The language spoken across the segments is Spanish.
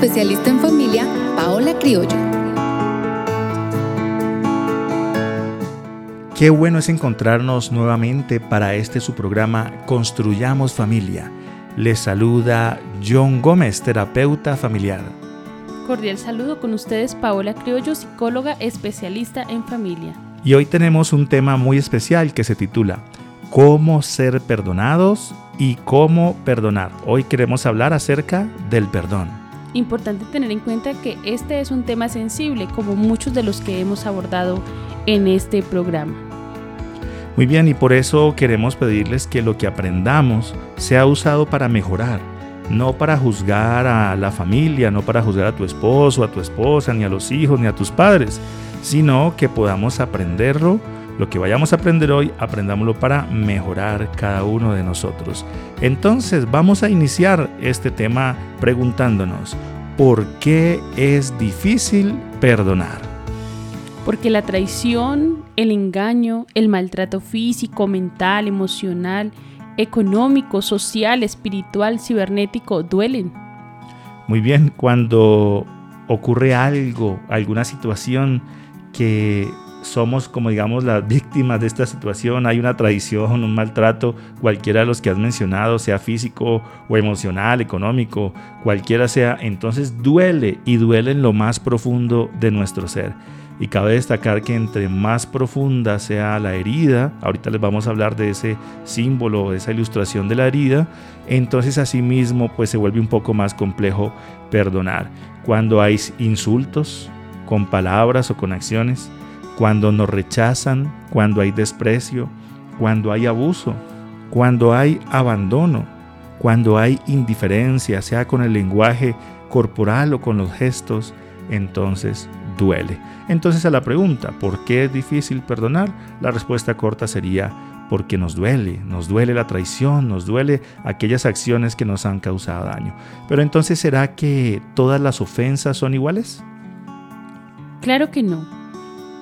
especialista en familia Paola Criollo. Qué bueno es encontrarnos nuevamente para este su programa Construyamos Familia. Les saluda John Gómez, terapeuta familiar. Cordial saludo con ustedes Paola Criollo, psicóloga especialista en familia. Y hoy tenemos un tema muy especial que se titula Cómo ser perdonados y cómo perdonar. Hoy queremos hablar acerca del perdón. Importante tener en cuenta que este es un tema sensible como muchos de los que hemos abordado en este programa. Muy bien, y por eso queremos pedirles que lo que aprendamos sea usado para mejorar, no para juzgar a la familia, no para juzgar a tu esposo, a tu esposa, ni a los hijos, ni a tus padres, sino que podamos aprenderlo. Lo que vayamos a aprender hoy, aprendámoslo para mejorar cada uno de nosotros. Entonces vamos a iniciar este tema preguntándonos, ¿por qué es difícil perdonar? Porque la traición, el engaño, el maltrato físico, mental, emocional, económico, social, espiritual, cibernético duelen. Muy bien, cuando ocurre algo, alguna situación que somos como digamos las víctimas de esta situación, hay una traición, un maltrato, cualquiera de los que has mencionado, sea físico o emocional, económico, cualquiera sea, entonces duele y duele en lo más profundo de nuestro ser. Y cabe destacar que entre más profunda sea la herida, ahorita les vamos a hablar de ese símbolo, de esa ilustración de la herida, entonces asimismo pues se vuelve un poco más complejo perdonar. Cuando hay insultos con palabras o con acciones, cuando nos rechazan, cuando hay desprecio, cuando hay abuso, cuando hay abandono, cuando hay indiferencia, sea con el lenguaje corporal o con los gestos, entonces duele. Entonces a la pregunta, ¿por qué es difícil perdonar? La respuesta corta sería porque nos duele, nos duele la traición, nos duele aquellas acciones que nos han causado daño. Pero entonces ¿será que todas las ofensas son iguales? Claro que no.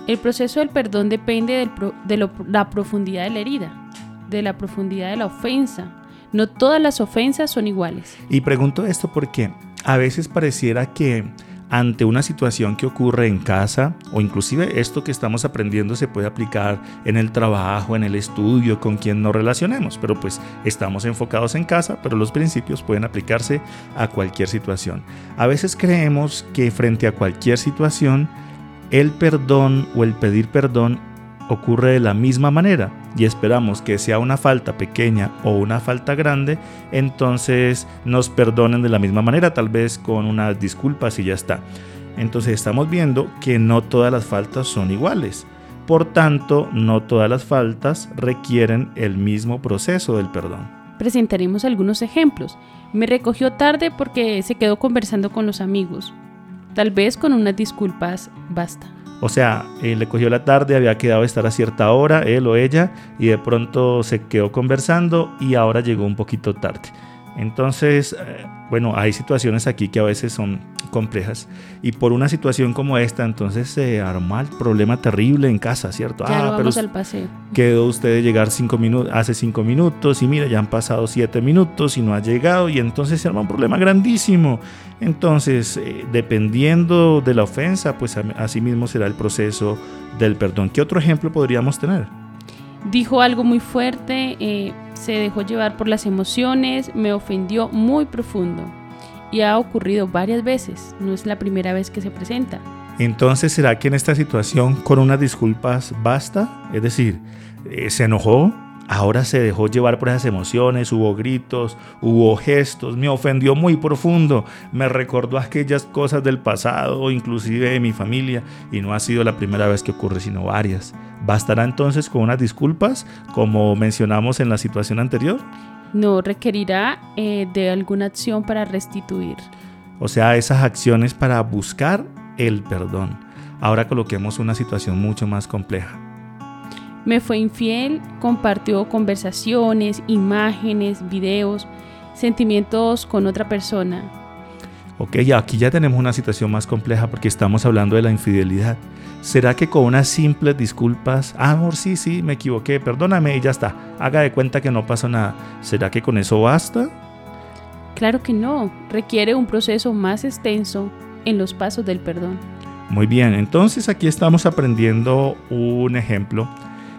El proceso del perdón depende de la profundidad de la herida, de la profundidad de la ofensa. No todas las ofensas son iguales. Y pregunto esto porque a veces pareciera que ante una situación que ocurre en casa o inclusive esto que estamos aprendiendo se puede aplicar en el trabajo, en el estudio, con quien nos relacionemos, pero pues estamos enfocados en casa, pero los principios pueden aplicarse a cualquier situación. A veces creemos que frente a cualquier situación el perdón o el pedir perdón ocurre de la misma manera y esperamos que sea una falta pequeña o una falta grande, entonces nos perdonen de la misma manera, tal vez con unas disculpas y ya está. Entonces estamos viendo que no todas las faltas son iguales. Por tanto, no todas las faltas requieren el mismo proceso del perdón. Presentaremos algunos ejemplos. Me recogió tarde porque se quedó conversando con los amigos. Tal vez con unas disculpas basta. O sea, le cogió la tarde, había quedado estar a cierta hora, él o ella, y de pronto se quedó conversando y ahora llegó un poquito tarde. Entonces, eh, bueno, hay situaciones aquí que a veces son complejas y por una situación como esta, entonces se arma el problema terrible en casa, ¿cierto? Ya ah, pero al paseo. Quedó usted de llegar cinco minutos, hace cinco minutos y mira, ya han pasado siete minutos y no ha llegado y entonces se arma un problema grandísimo. Entonces, eh, dependiendo de la ofensa, pues así mismo será el proceso del perdón. ¿Qué otro ejemplo podríamos tener? Dijo algo muy fuerte, eh, se dejó llevar por las emociones, me ofendió muy profundo. Y ha ocurrido varias veces, no es la primera vez que se presenta. Entonces, ¿será que en esta situación con unas disculpas basta? Es decir, eh, se enojó, Ahora se dejó llevar por esas emociones, hubo gritos, hubo gestos, me ofendió muy profundo, me recordó aquellas cosas del pasado, inclusive de mi familia, y no ha sido la primera vez que ocurre, sino varias. ¿Bastará entonces con unas disculpas, como mencionamos en la situación anterior? No, requerirá eh, de alguna acción para restituir. O sea, esas acciones para buscar el perdón. Ahora coloquemos una situación mucho más compleja me fue infiel, compartió conversaciones, imágenes, videos, sentimientos con otra persona. Ok, aquí ya tenemos una situación más compleja porque estamos hablando de la infidelidad. ¿Será que con unas simples disculpas, ah, amor, sí, sí, me equivoqué, perdóname y ya está, haga de cuenta que no pasa nada? ¿Será que con eso basta? Claro que no, requiere un proceso más extenso en los pasos del perdón. Muy bien, entonces aquí estamos aprendiendo un ejemplo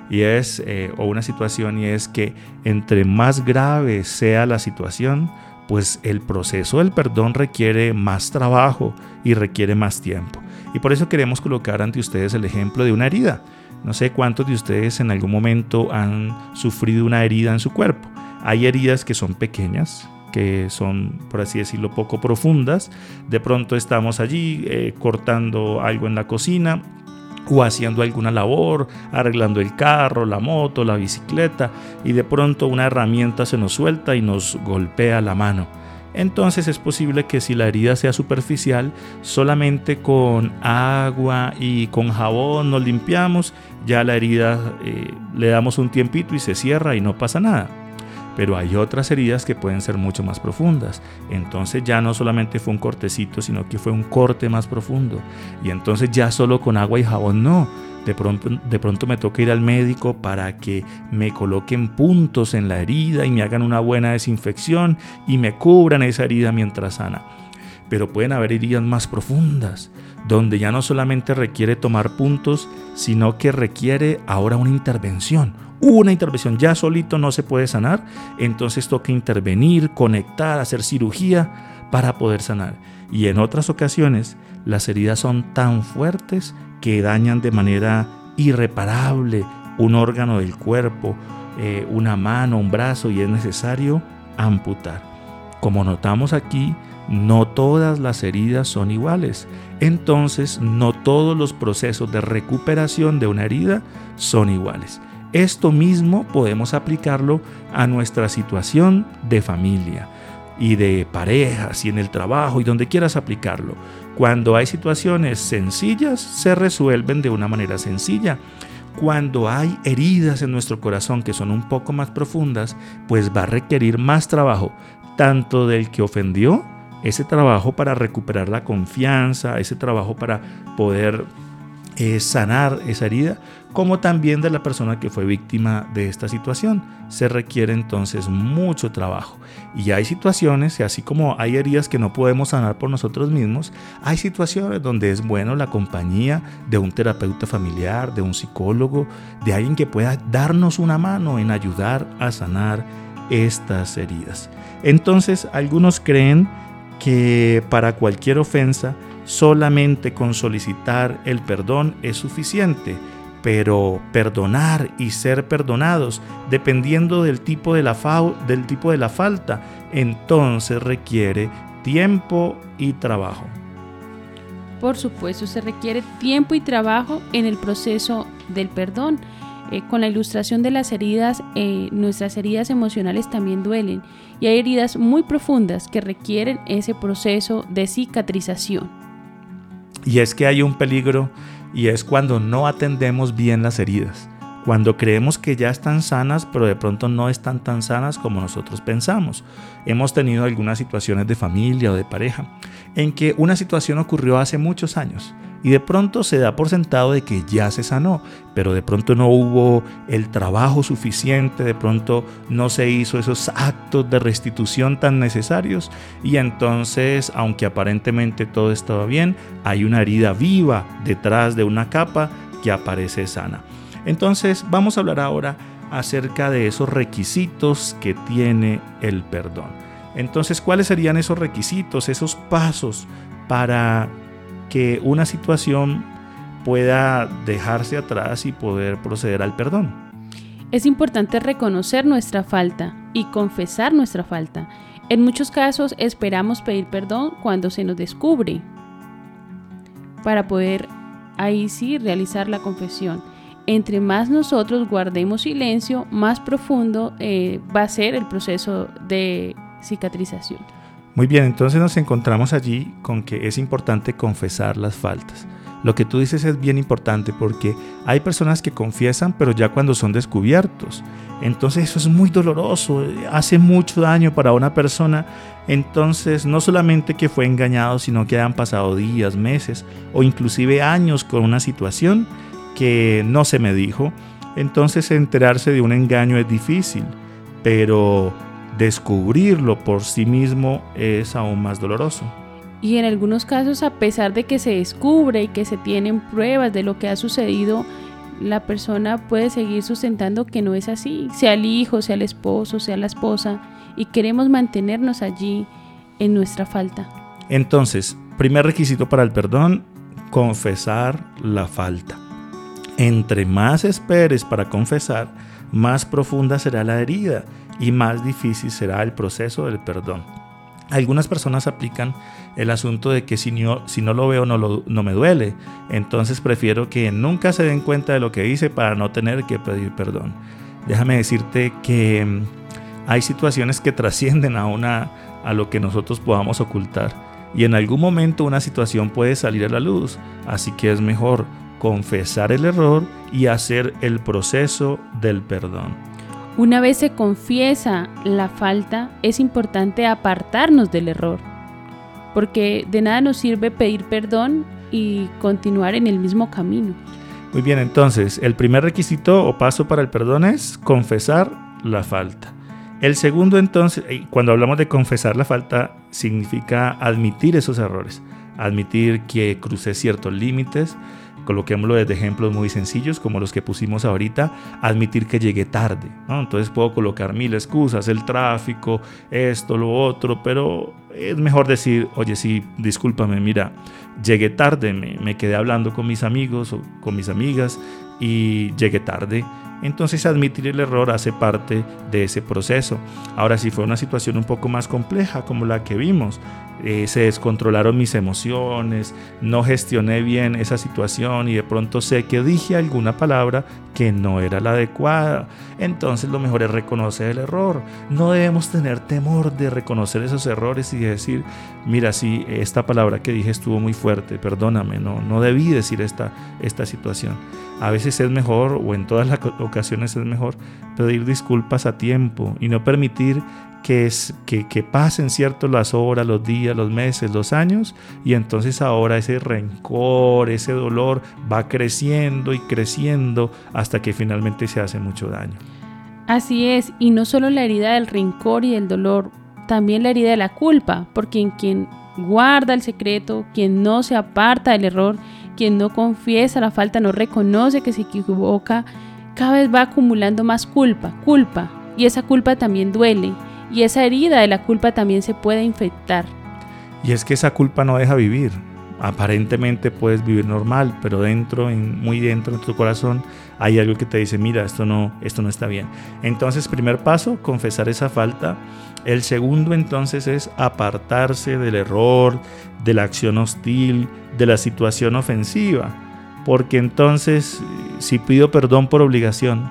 y es, eh, o una situación, y es que entre más grave sea la situación, pues el proceso del perdón requiere más trabajo y requiere más tiempo. Y por eso queremos colocar ante ustedes el ejemplo de una herida. No sé cuántos de ustedes en algún momento han sufrido una herida en su cuerpo. Hay heridas que son pequeñas, que son, por así decirlo, poco profundas. De pronto estamos allí eh, cortando algo en la cocina o haciendo alguna labor, arreglando el carro, la moto, la bicicleta, y de pronto una herramienta se nos suelta y nos golpea la mano. Entonces es posible que si la herida sea superficial, solamente con agua y con jabón nos limpiamos, ya la herida eh, le damos un tiempito y se cierra y no pasa nada pero hay otras heridas que pueden ser mucho más profundas. Entonces ya no solamente fue un cortecito, sino que fue un corte más profundo. Y entonces ya solo con agua y jabón no. De pronto, de pronto me toca ir al médico para que me coloquen puntos en la herida y me hagan una buena desinfección y me cubran esa herida mientras sana. Pero pueden haber heridas más profundas, donde ya no solamente requiere tomar puntos, sino que requiere ahora una intervención, una intervención, ya solito no se puede sanar, entonces toca intervenir, conectar, hacer cirugía para poder sanar. Y en otras ocasiones las heridas son tan fuertes que dañan de manera irreparable un órgano del cuerpo, eh, una mano, un brazo y es necesario amputar. Como notamos aquí, no todas las heridas son iguales. Entonces, no todos los procesos de recuperación de una herida son iguales. Esto mismo podemos aplicarlo a nuestra situación de familia y de parejas y en el trabajo y donde quieras aplicarlo. Cuando hay situaciones sencillas, se resuelven de una manera sencilla. Cuando hay heridas en nuestro corazón que son un poco más profundas, pues va a requerir más trabajo, tanto del que ofendió, ese trabajo para recuperar la confianza, ese trabajo para poder eh, sanar esa herida, como también de la persona que fue víctima de esta situación. Se requiere entonces mucho trabajo. Y hay situaciones, y así como hay heridas que no podemos sanar por nosotros mismos, hay situaciones donde es bueno la compañía de un terapeuta familiar, de un psicólogo, de alguien que pueda darnos una mano en ayudar a sanar estas heridas. Entonces, algunos creen que para cualquier ofensa, solamente con solicitar el perdón es suficiente pero perdonar y ser perdonados, dependiendo del tipo de la, del tipo de la falta, entonces requiere tiempo y trabajo. Por supuesto, se requiere tiempo y trabajo en el proceso del perdón. Eh, con la ilustración de las heridas, eh, nuestras heridas emocionales también duelen y hay heridas muy profundas que requieren ese proceso de cicatrización. Y es que hay un peligro y es cuando no atendemos bien las heridas, cuando creemos que ya están sanas, pero de pronto no están tan sanas como nosotros pensamos. Hemos tenido algunas situaciones de familia o de pareja en que una situación ocurrió hace muchos años y de pronto se da por sentado de que ya se sanó, pero de pronto no hubo el trabajo suficiente, de pronto no se hizo esos actos de restitución tan necesarios y entonces, aunque aparentemente todo estaba bien, hay una herida viva detrás de una capa que aparece sana. Entonces, vamos a hablar ahora acerca de esos requisitos que tiene el perdón. Entonces, ¿cuáles serían esos requisitos, esos pasos para que una situación pueda dejarse atrás y poder proceder al perdón. Es importante reconocer nuestra falta y confesar nuestra falta. En muchos casos esperamos pedir perdón cuando se nos descubre para poder ahí sí realizar la confesión. Entre más nosotros guardemos silencio, más profundo eh, va a ser el proceso de cicatrización. Muy bien, entonces nos encontramos allí con que es importante confesar las faltas. Lo que tú dices es bien importante porque hay personas que confiesan, pero ya cuando son descubiertos. Entonces eso es muy doloroso, hace mucho daño para una persona. Entonces no solamente que fue engañado, sino que han pasado días, meses o inclusive años con una situación que no se me dijo. Entonces enterarse de un engaño es difícil, pero descubrirlo por sí mismo es aún más doloroso. Y en algunos casos, a pesar de que se descubre y que se tienen pruebas de lo que ha sucedido, la persona puede seguir sustentando que no es así, sea el hijo, sea el esposo, sea la esposa, y queremos mantenernos allí en nuestra falta. Entonces, primer requisito para el perdón, confesar la falta. Entre más esperes para confesar, más profunda será la herida y más difícil será el proceso del perdón. Algunas personas aplican el asunto de que si no, lo veo no, me duele, entonces prefiero que nunca se den cuenta de lo que hice para no tener que pedir perdón. Déjame decirte que mm, hay situaciones que trascienden a lo que nosotros podamos ocultar y en algún momento una situación puede salir a la luz, así que es mejor confesar el error y hacer el proceso del perdón. Una vez se confiesa la falta, es importante apartarnos del error, porque de nada nos sirve pedir perdón y continuar en el mismo camino. Muy bien, entonces, el primer requisito o paso para el perdón es confesar la falta. El segundo, entonces, cuando hablamos de confesar la falta, significa admitir esos errores, admitir que crucé ciertos límites, coloquémoslo desde ejemplos muy sencillos como los que pusimos ahorita, admitir que llegué tarde. Entonces puedo colocar mil excusas, el tráfico, esto, lo otro, pero es mejor decir, oye, sí, discúlpame, mira, llegué tarde, me, me quedé hablando con mis amigos o con mis amigas y llegué tarde. Entonces admitir el error hace parte de ese proceso. Ahora si fue una situación un poco más compleja como la que vimos, eh, se descontrolaron mis emociones, no gestioné bien esa situación y de pronto sé que dije alguna palabra que no era la adecuada. Entonces lo mejor es reconocer el error. No debemos tener temor de reconocer esos errores y decir, mira, si esta palabra que dije estuvo muy fuerte, perdóname, no, no debí decir esta, esta situación. A veces es mejor, o en todas las ocasiones es mejor, pedir disculpas a tiempo y no permitir que, es, que, que, pasen cierto las horas, los días, los meses, los años, y entonces ahora ese rencor, ese dolor va creciendo y creciendo hasta que finalmente se hace mucho daño. Así es, y no solo la herida del rencor y del dolor, también la herida de la culpa, porque en quien guarda el secreto, quien no se aparta del error, quien no confiesa la falta, no reconoce que se equivoca, cada vez va acumulando más culpa, culpa, y esa culpa también duele, y esa herida de la culpa también se puede infectar. Y es que esa culpa no deja vivir. Aparentemente puedes vivir normal, pero dentro, muy dentro de tu corazón, hay algo que te dice, mira, esto no, esto no está bien. Entonces, primer paso, confesar esa falta. El segundo entonces es apartarse del error, de la acción hostil, de la situación ofensiva. Porque entonces, si pido perdón por obligación,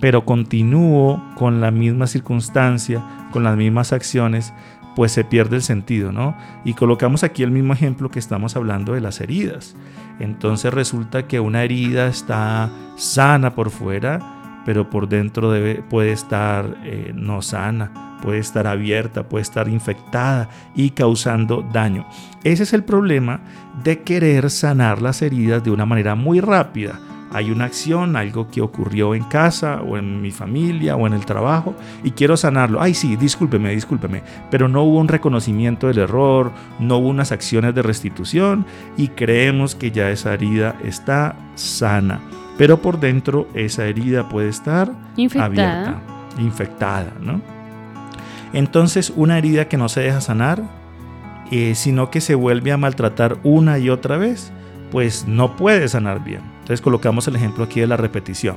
pero continúo con la misma circunstancia, con las mismas acciones, pues se pierde el sentido, ¿no? Y colocamos aquí el mismo ejemplo que estamos hablando de las heridas. Entonces resulta que una herida está sana por fuera, pero por dentro puede estar eh, no sana, puede estar abierta, puede estar infectada y causando daño. Ese es el problema de querer sanar las heridas de una manera muy rápida hay una acción, algo que ocurrió en casa o en mi familia o en el trabajo y quiero sanarlo. Ay, sí, discúlpeme, discúlpeme. Pero no hubo un reconocimiento del error, no hubo unas acciones de restitución y creemos que ya esa herida está sana. Pero por dentro esa herida puede estar abierta, infectada, ¿no? Entonces una herida que no se deja sanar, eh, sino que se vuelve a maltratar una y otra vez, pues no puede sanar bien. Entonces colocamos el ejemplo aquí de la repetición.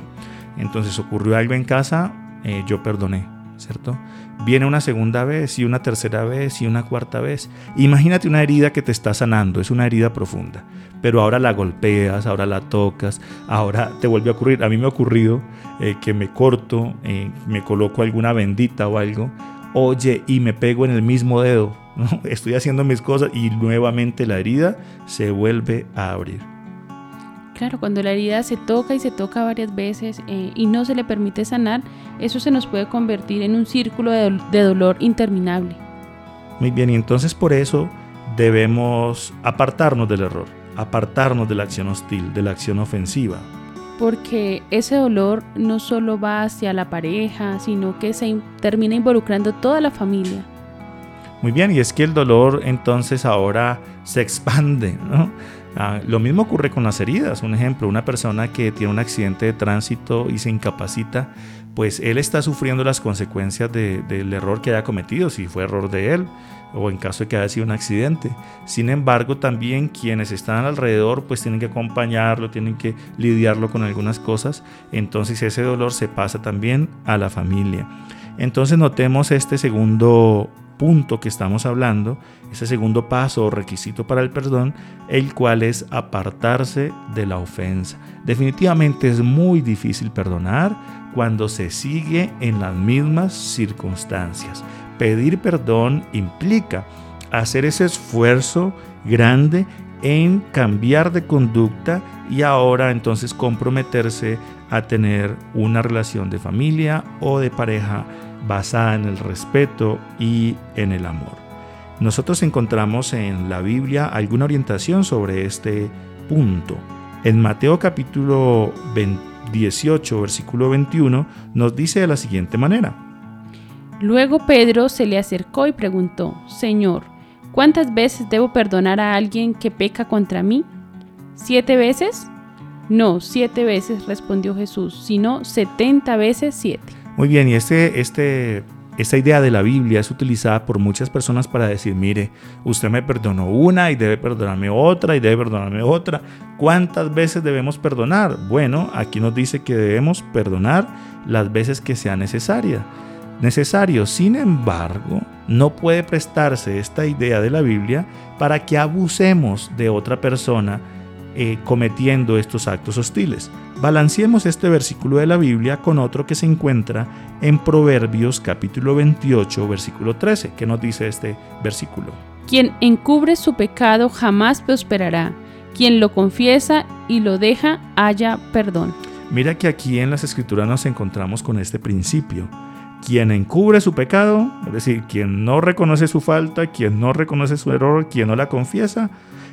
Entonces ocurrió algo en casa, eh, yo perdoné, ¿cierto? Viene una segunda vez y una tercera vez y una cuarta vez. Imagínate una herida que te está sanando, es una herida profunda, pero ahora la golpeas, ahora la tocas, ahora te vuelve a ocurrir. A mí me ha ocurrido eh, que me corto, eh, me coloco alguna bendita o algo, oye, y me pego en el mismo dedo estoy haciendo mis cosas y nuevamente la herida se vuelve a abrir. Claro, cuando la herida se toca y se toca varias veces eh, y no se le permite sanar, eso se nos puede convertir en un círculo de, de dolor interminable. Muy bien, y entonces por eso debemos apartarnos del error, apartarnos de la acción hostil, de la acción ofensiva. Porque ese dolor no solo va hacia la pareja, sino que se termina involucrando toda la familia. Muy bien, y es que el dolor entonces ahora se expande, ¿no? Ah, lo mismo ocurre con las heridas. Un ejemplo, una persona que tiene un accidente de tránsito y se incapacita, pues él está sufriendo las consecuencias del error que haya cometido, si fue error de él o en caso de que haya sido un accidente. Sin embargo, también quienes están alrededor pues tienen que acompañarlo, tienen que lidiarlo con algunas cosas. Entonces ese dolor se pasa también a la familia. Entonces notemos este segundo punto que estamos hablando, ese segundo paso o requisito para el perdón, el cual es apartarse de la ofensa. Definitivamente es muy difícil perdonar cuando se sigue en las mismas circunstancias. Pedir perdón implica hacer ese esfuerzo grande en cambiar de conducta y ahora entonces comprometerse a tener una relación de familia o de pareja basada en el respeto y en el amor. Nosotros encontramos en la Biblia alguna orientación sobre este punto. En Mateo capítulo 18, versículo 21, nos dice de la siguiente manera. Luego Pedro se le acercó y preguntó, Señor, ¿cuántas veces debo perdonar a alguien que peca contra mí? ¿Siete veces? No, siete veces, respondió Jesús, sino setenta veces siete. Muy bien, y este, este, esta idea de la Biblia es utilizada por muchas personas para decir, mire, usted me perdonó una y debe perdonarme otra y debe perdonarme otra. ¿Cuántas veces debemos perdonar? Bueno, aquí nos dice que debemos perdonar las veces que sea necesaria. Necesario, sin embargo, no puede prestarse esta idea de la Biblia para que abusemos de otra persona eh, cometiendo estos actos hostiles. Balanceemos este versículo de la Biblia con otro que se encuentra en Proverbios capítulo 28, versículo 13. ¿Qué nos dice este versículo? Quien encubre su pecado jamás prosperará. Quien lo confiesa y lo deja haya perdón. Mira que aquí en las escrituras nos encontramos con este principio. Quien encubre su pecado, es decir, quien no reconoce su falta, quien no reconoce su error, quien no la confiesa,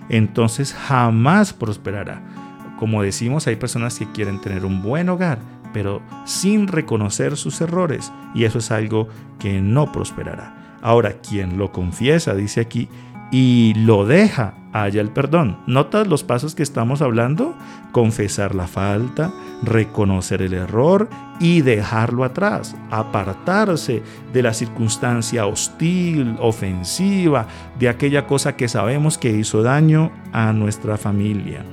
entonces jamás prosperará. Como decimos, hay personas que quieren tener un buen hogar, pero sin reconocer sus errores, y eso es algo que no prosperará. Ahora, quien lo confiesa, dice aquí, y lo deja, haya el perdón. ¿Notas los pasos que estamos hablando? Confesar la falta, reconocer el error y dejarlo atrás, apartarse de la circunstancia hostil, ofensiva, de aquella cosa que sabemos que hizo daño a nuestra familia.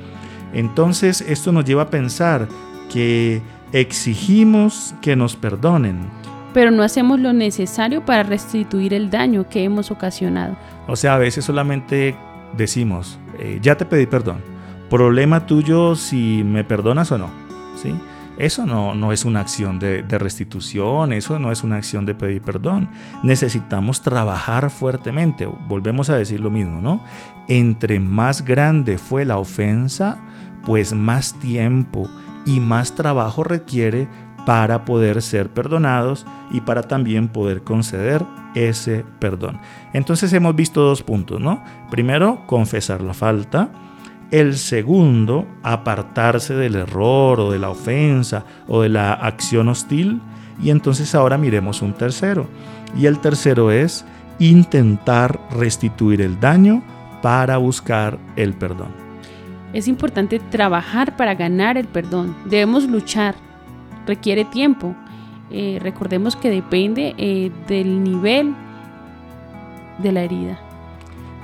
Entonces esto nos lleva a pensar que exigimos que nos perdonen, pero no hacemos lo necesario para restituir el daño que hemos ocasionado. O sea, a veces solamente decimos, eh, ya te pedí perdón. Problema tuyo si me perdonas o no. ¿Sí? Eso no, no es una acción de, de, restitución, eso no es una acción de pedir perdón. Necesitamos trabajar fuertemente. Volvemos a decir lo mismo, ¿no? Entre más grande fue la ofensa, pues más tiempo y más trabajo requiere para poder ser perdonados y para también poder conceder ese perdón. Entonces hemos visto dos puntos, ¿no? Primero, confesar la falta. El segundo, apartarse del error o de la ofensa o de la acción hostil. Y entonces ahora miremos un tercero. Y el tercero es intentar restituir el daño para buscar el perdón. Es importante trabajar para ganar el perdón. Debemos luchar requiere tiempo. Eh, recordemos que depende eh, del nivel de la herida.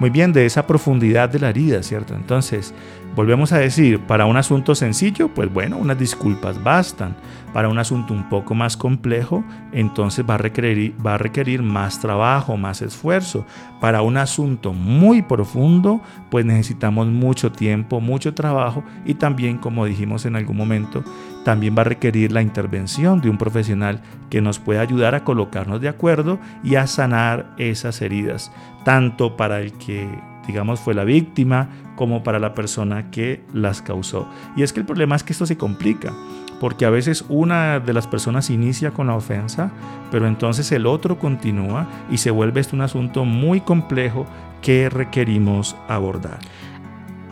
Muy bien, de esa profundidad de la herida, ¿cierto? Entonces, volvemos a decir, para un asunto sencillo, pues bueno, unas disculpas bastan. Para un asunto un poco más complejo, entonces va a requerir, va a requerir más trabajo, más esfuerzo. Para un asunto muy profundo, pues necesitamos mucho tiempo, mucho trabajo y también, como dijimos en algún momento, también va a requerir la intervención de un profesional que nos pueda ayudar a colocarnos de acuerdo y a sanar esas heridas, tanto para el que digamos, fue la víctima, como para la persona que las causó. Y es que el problema es que esto se complica, porque a veces una de las personas inicia con la ofensa, pero entonces el otro continúa y se vuelve esto un asunto muy complejo que requerimos abordar.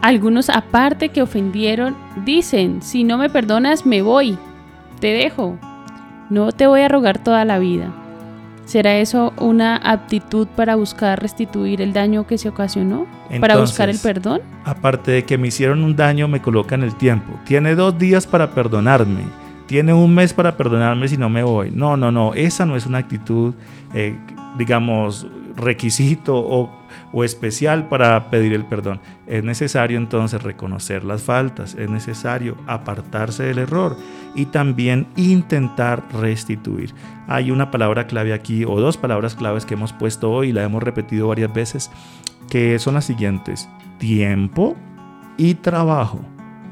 Algunos aparte que ofendieron dicen, si no me perdonas me voy, te dejo, no te voy a rogar toda la vida. ¿Será eso una aptitud para buscar restituir el daño que se ocasionó? ¿Para buscar el perdón? Aparte de que me hicieron un daño, me colocan el tiempo. Tiene dos días para perdonarme. Tiene un mes para perdonarme si no me voy. No, no, no. Esa no es una actitud, eh, digamos, requisito o o especial para pedir el perdón. Es necesario entonces reconocer las faltas, es necesario apartarse del error y también intentar restituir. Hay una palabra clave aquí o dos palabras claves que hemos puesto hoy y la hemos repetido varias veces que son las siguientes. Tiempo y trabajo.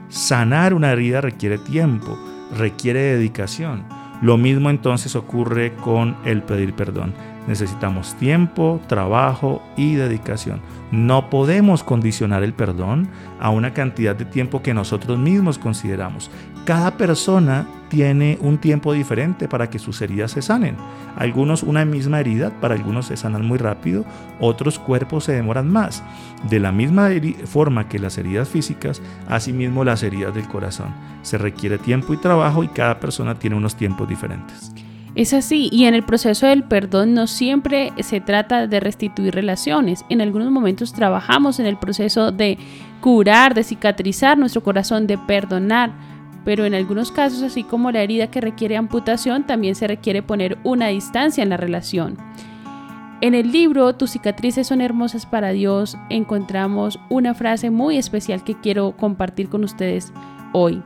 Sanar una herida requiere tiempo, requiere dedicación. Lo mismo entonces ocurre con el pedir perdón. Necesitamos tiempo, trabajo y dedicación. No podemos condicionar el perdón a una cantidad de tiempo que nosotros mismos consideramos. Cada persona tiene un tiempo diferente para que sus heridas se sanen. Algunos una misma herida, para algunos se sanan muy rápido, otros cuerpos se demoran más. De la misma forma que las heridas físicas, asimismo las heridas del corazón. Se requiere tiempo y trabajo y cada persona tiene unos tiempos diferentes. Es así, y en el proceso del perdón no siempre se trata de restituir relaciones. En algunos momentos trabajamos en el proceso de curar, de cicatrizar nuestro corazón, de perdonar, pero en algunos casos, así como la herida que requiere amputación, también se requiere poner una distancia en la relación. En el libro Tus cicatrices son hermosas para Dios encontramos una frase muy especial que quiero compartir con ustedes hoy.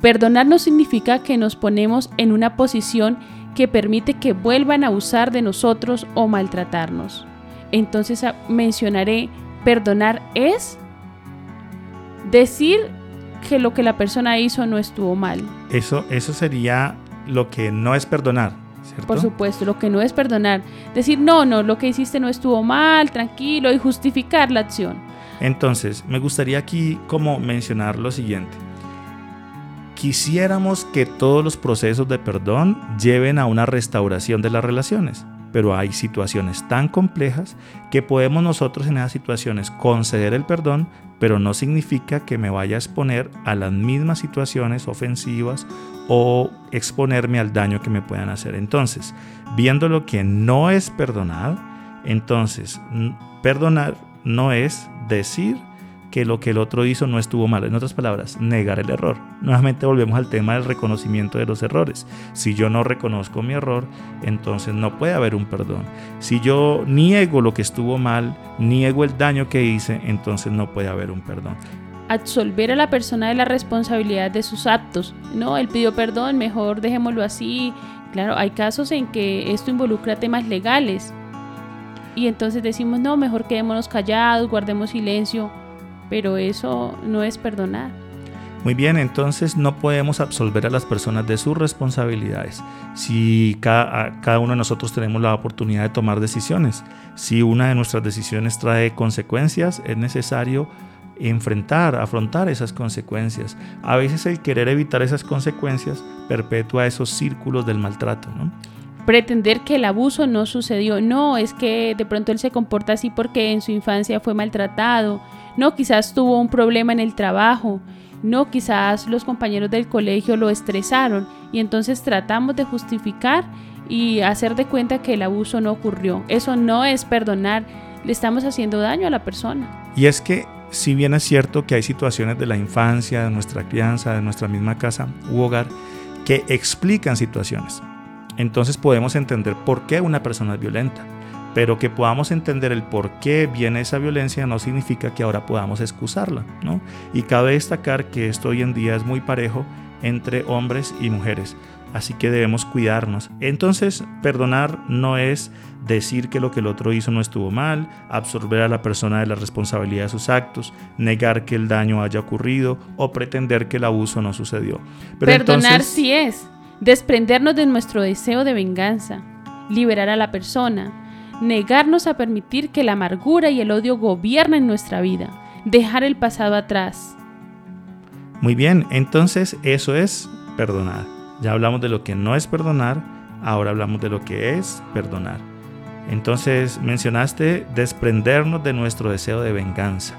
Perdonar no significa que nos ponemos en una posición que permite que vuelvan a usar de nosotros o maltratarnos. Entonces ah, mencionaré, perdonar es decir que lo que la persona hizo no estuvo mal. Eso, eso sería lo que no es perdonar. ¿cierto? Por supuesto, lo que no es perdonar. Decir, no, no, lo que hiciste no estuvo mal, tranquilo, y justificar la acción. Entonces, me gustaría aquí como mencionar lo siguiente. Quisiéramos que todos los procesos de perdón lleven a una restauración de las relaciones, pero hay situaciones tan complejas que podemos nosotros en esas situaciones conceder el perdón, pero no significa que me vaya a exponer a las mismas situaciones ofensivas o exponerme al daño que me puedan hacer. Entonces, viendo lo que no es perdonar, entonces perdonar no es decir que lo que el otro hizo no estuvo mal. En otras palabras, negar el error. Nuevamente volvemos al tema del reconocimiento de los errores. Si yo no reconozco mi error, entonces no puede haber un perdón. Si yo niego lo que estuvo mal, niego el daño que hice, entonces no puede haber un perdón absolver a la persona de la responsabilidad de sus actos. No, él pidió perdón, mejor dejémoslo así. Claro, hay casos en que esto involucra temas legales. Y entonces decimos, no, mejor quedémonos callados, guardemos silencio pero eso no es perdonar. Muy bien, entonces no podemos absolver a las personas de sus responsabilidades. Si cada, cada, uno de nosotros tenemos la oportunidad de tomar decisiones, si una de nuestras decisiones trae consecuencias, es necesario enfrentar, afrontar esas consecuencias. A veces el querer evitar esas consecuencias perpetúa esos círculos del maltrato. ¿no? Pretender que el abuso no sucedió, no, es que de pronto él se comporta así porque en su infancia fue maltratado no, quizás tuvo un problema en el trabajo. No, quizás los compañeros del colegio lo estresaron y entonces tratamos de justificar y hacer de cuenta que el abuso no ocurrió. Eso no es perdonar, le estamos haciendo daño a la persona. Y es que si bien es cierto que hay situaciones de la infancia, de nuestra crianza, de nuestra misma casa u hogar, que explican situaciones, entonces podemos entender por qué una persona es violenta pero que podamos entender el por qué viene esa violencia no significa que ahora podamos excusarla, ¿no? Y cabe destacar que esto hoy en día es muy parejo entre hombres y mujeres, así que debemos cuidarnos. Entonces, perdonar no es decir que lo que el otro hizo no estuvo mal, absorber a la persona de la responsabilidad de sus actos, negar que el daño haya ocurrido o pretender que el abuso no sucedió. Perdonar sí es desprendernos de nuestro deseo de venganza, liberar a la persona, negarnos a permitir que la amargura y el odio gobiernen nuestra vida, dejar el pasado atrás. Muy bien, entonces eso es perdonar. Ya hablamos de lo que no es perdonar, ahora hablamos de lo que es perdonar. Entonces mencionaste desprendernos de nuestro deseo de venganza.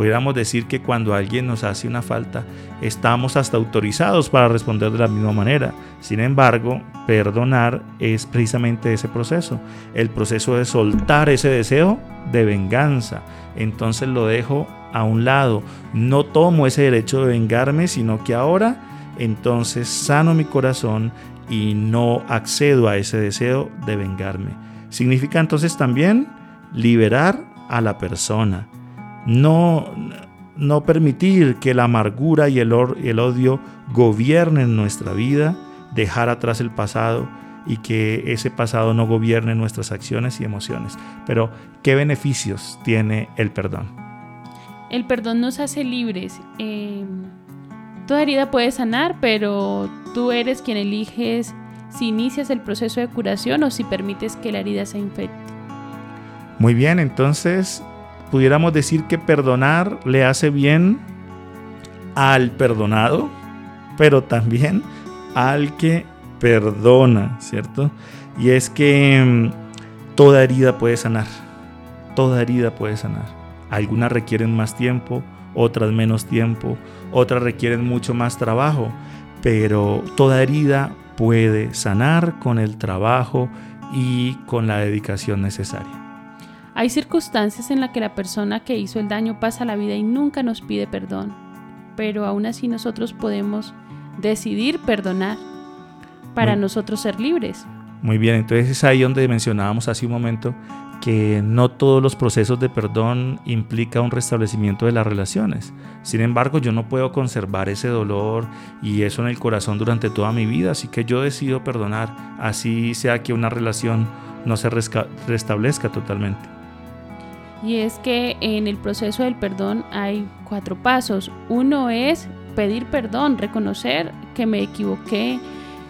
Pudiéramos decir que cuando alguien nos hace una falta, estamos hasta autorizados para responder de la misma manera. Sin embargo, perdonar es precisamente ese proceso, el proceso de soltar ese deseo de venganza. Entonces lo dejo a un lado, no tomo ese derecho de vengarme, sino que ahora entonces sano mi corazón y no accedo a ese deseo de vengarme. Significa entonces también liberar a la persona no, no permitir que la amargura y el, el odio gobiernen nuestra vida, dejar atrás el pasado y que ese pasado no gobierne nuestras acciones y emociones. Pero, ¿qué beneficios tiene el perdón? El perdón nos hace libres. Eh, toda herida puede sanar, pero tú eres quien eliges si inicias el proceso de curación o si permites que la herida se infecte. Muy bien, entonces pudiéramos decir que perdonar le hace bien al perdonado, pero también al que perdona, ¿cierto? Y es que mm, toda herida puede sanar, toda herida puede sanar. Algunas requieren más tiempo, otras menos tiempo, otras requieren mucho más trabajo, pero toda herida puede sanar con el trabajo y con la dedicación necesaria. Hay circunstancias en las que la persona que hizo el daño pasa la vida y nunca nos pide perdón, pero aún así nosotros podemos decidir perdonar para nosotros ser libres. Muy bien, entonces es ahí donde mencionábamos hace un momento que no todos los procesos de perdón implica un restablecimiento de las relaciones. Sin embargo, yo no puedo conservar ese dolor y eso en el corazón durante toda mi vida, así que yo decido perdonar, así sea que una relación no se restablezca totalmente. Y es que en el proceso del perdón hay cuatro pasos. Uno es pedir perdón, reconocer que me equivoqué,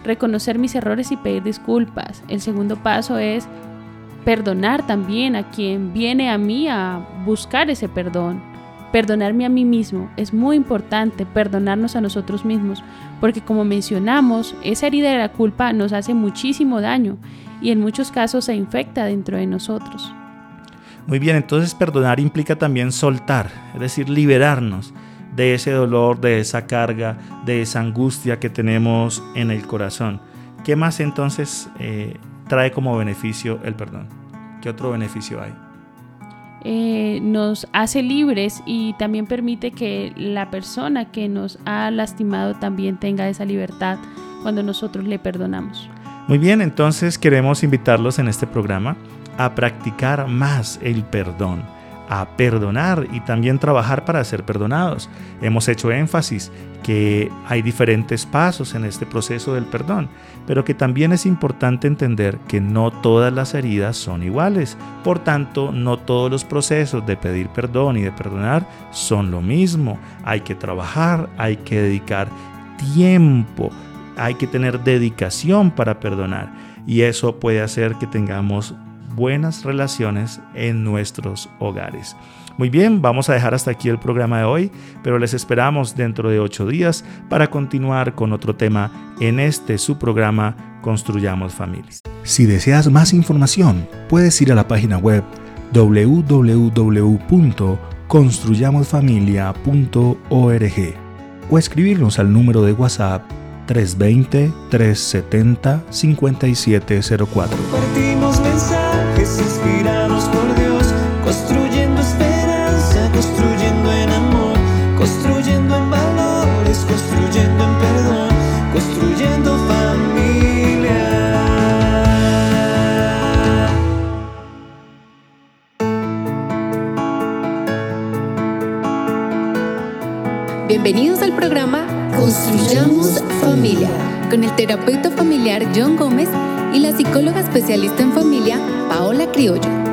reconocer mis errores y pedir disculpas. El segundo paso es perdonar también a quien viene a mí a buscar ese perdón. Perdonarme a mí mismo. Es muy importante perdonarnos a nosotros mismos, porque como mencionamos, esa herida de la culpa nos hace muchísimo daño y en muchos casos se infecta dentro de nosotros. Muy bien, entonces perdonar implica también soltar, es decir, liberarnos de ese dolor, de esa carga, de esa angustia que tenemos en el corazón. ¿Qué más entonces eh, trae como beneficio el perdón? ¿Qué otro beneficio hay? Eh, nos hace libres y también permite que la persona que nos ha lastimado también tenga esa libertad cuando nosotros le perdonamos. Muy bien, entonces queremos invitarlos en este programa a practicar más el perdón, a perdonar y también trabajar para ser perdonados. Hemos hecho énfasis que hay diferentes pasos en este proceso del perdón, pero que también es importante entender que no todas las heridas son iguales. Por tanto, no todos los procesos de pedir perdón y de perdonar son lo mismo. Hay que trabajar, hay que dedicar tiempo, hay que tener dedicación para perdonar. Y eso puede hacer que tengamos buenas relaciones en nuestros hogares. Muy bien, vamos a dejar hasta aquí el programa de hoy, pero les esperamos dentro de ocho días para continuar con otro tema en este su programa Construyamos Familias. Si deseas más información, puedes ir a la página web www.construyamosfamilia.org o escribirnos al número de WhatsApp 320-370-5704. Inspirados por Dios, construyendo esperanza, construyendo en amor, construyendo en valores, construyendo en perdón, construyendo familia. Bienvenidos al programa Construyamos Familia con el terapeuta familiar John Gómez y la psicóloga especialista en familia Paola Criollo.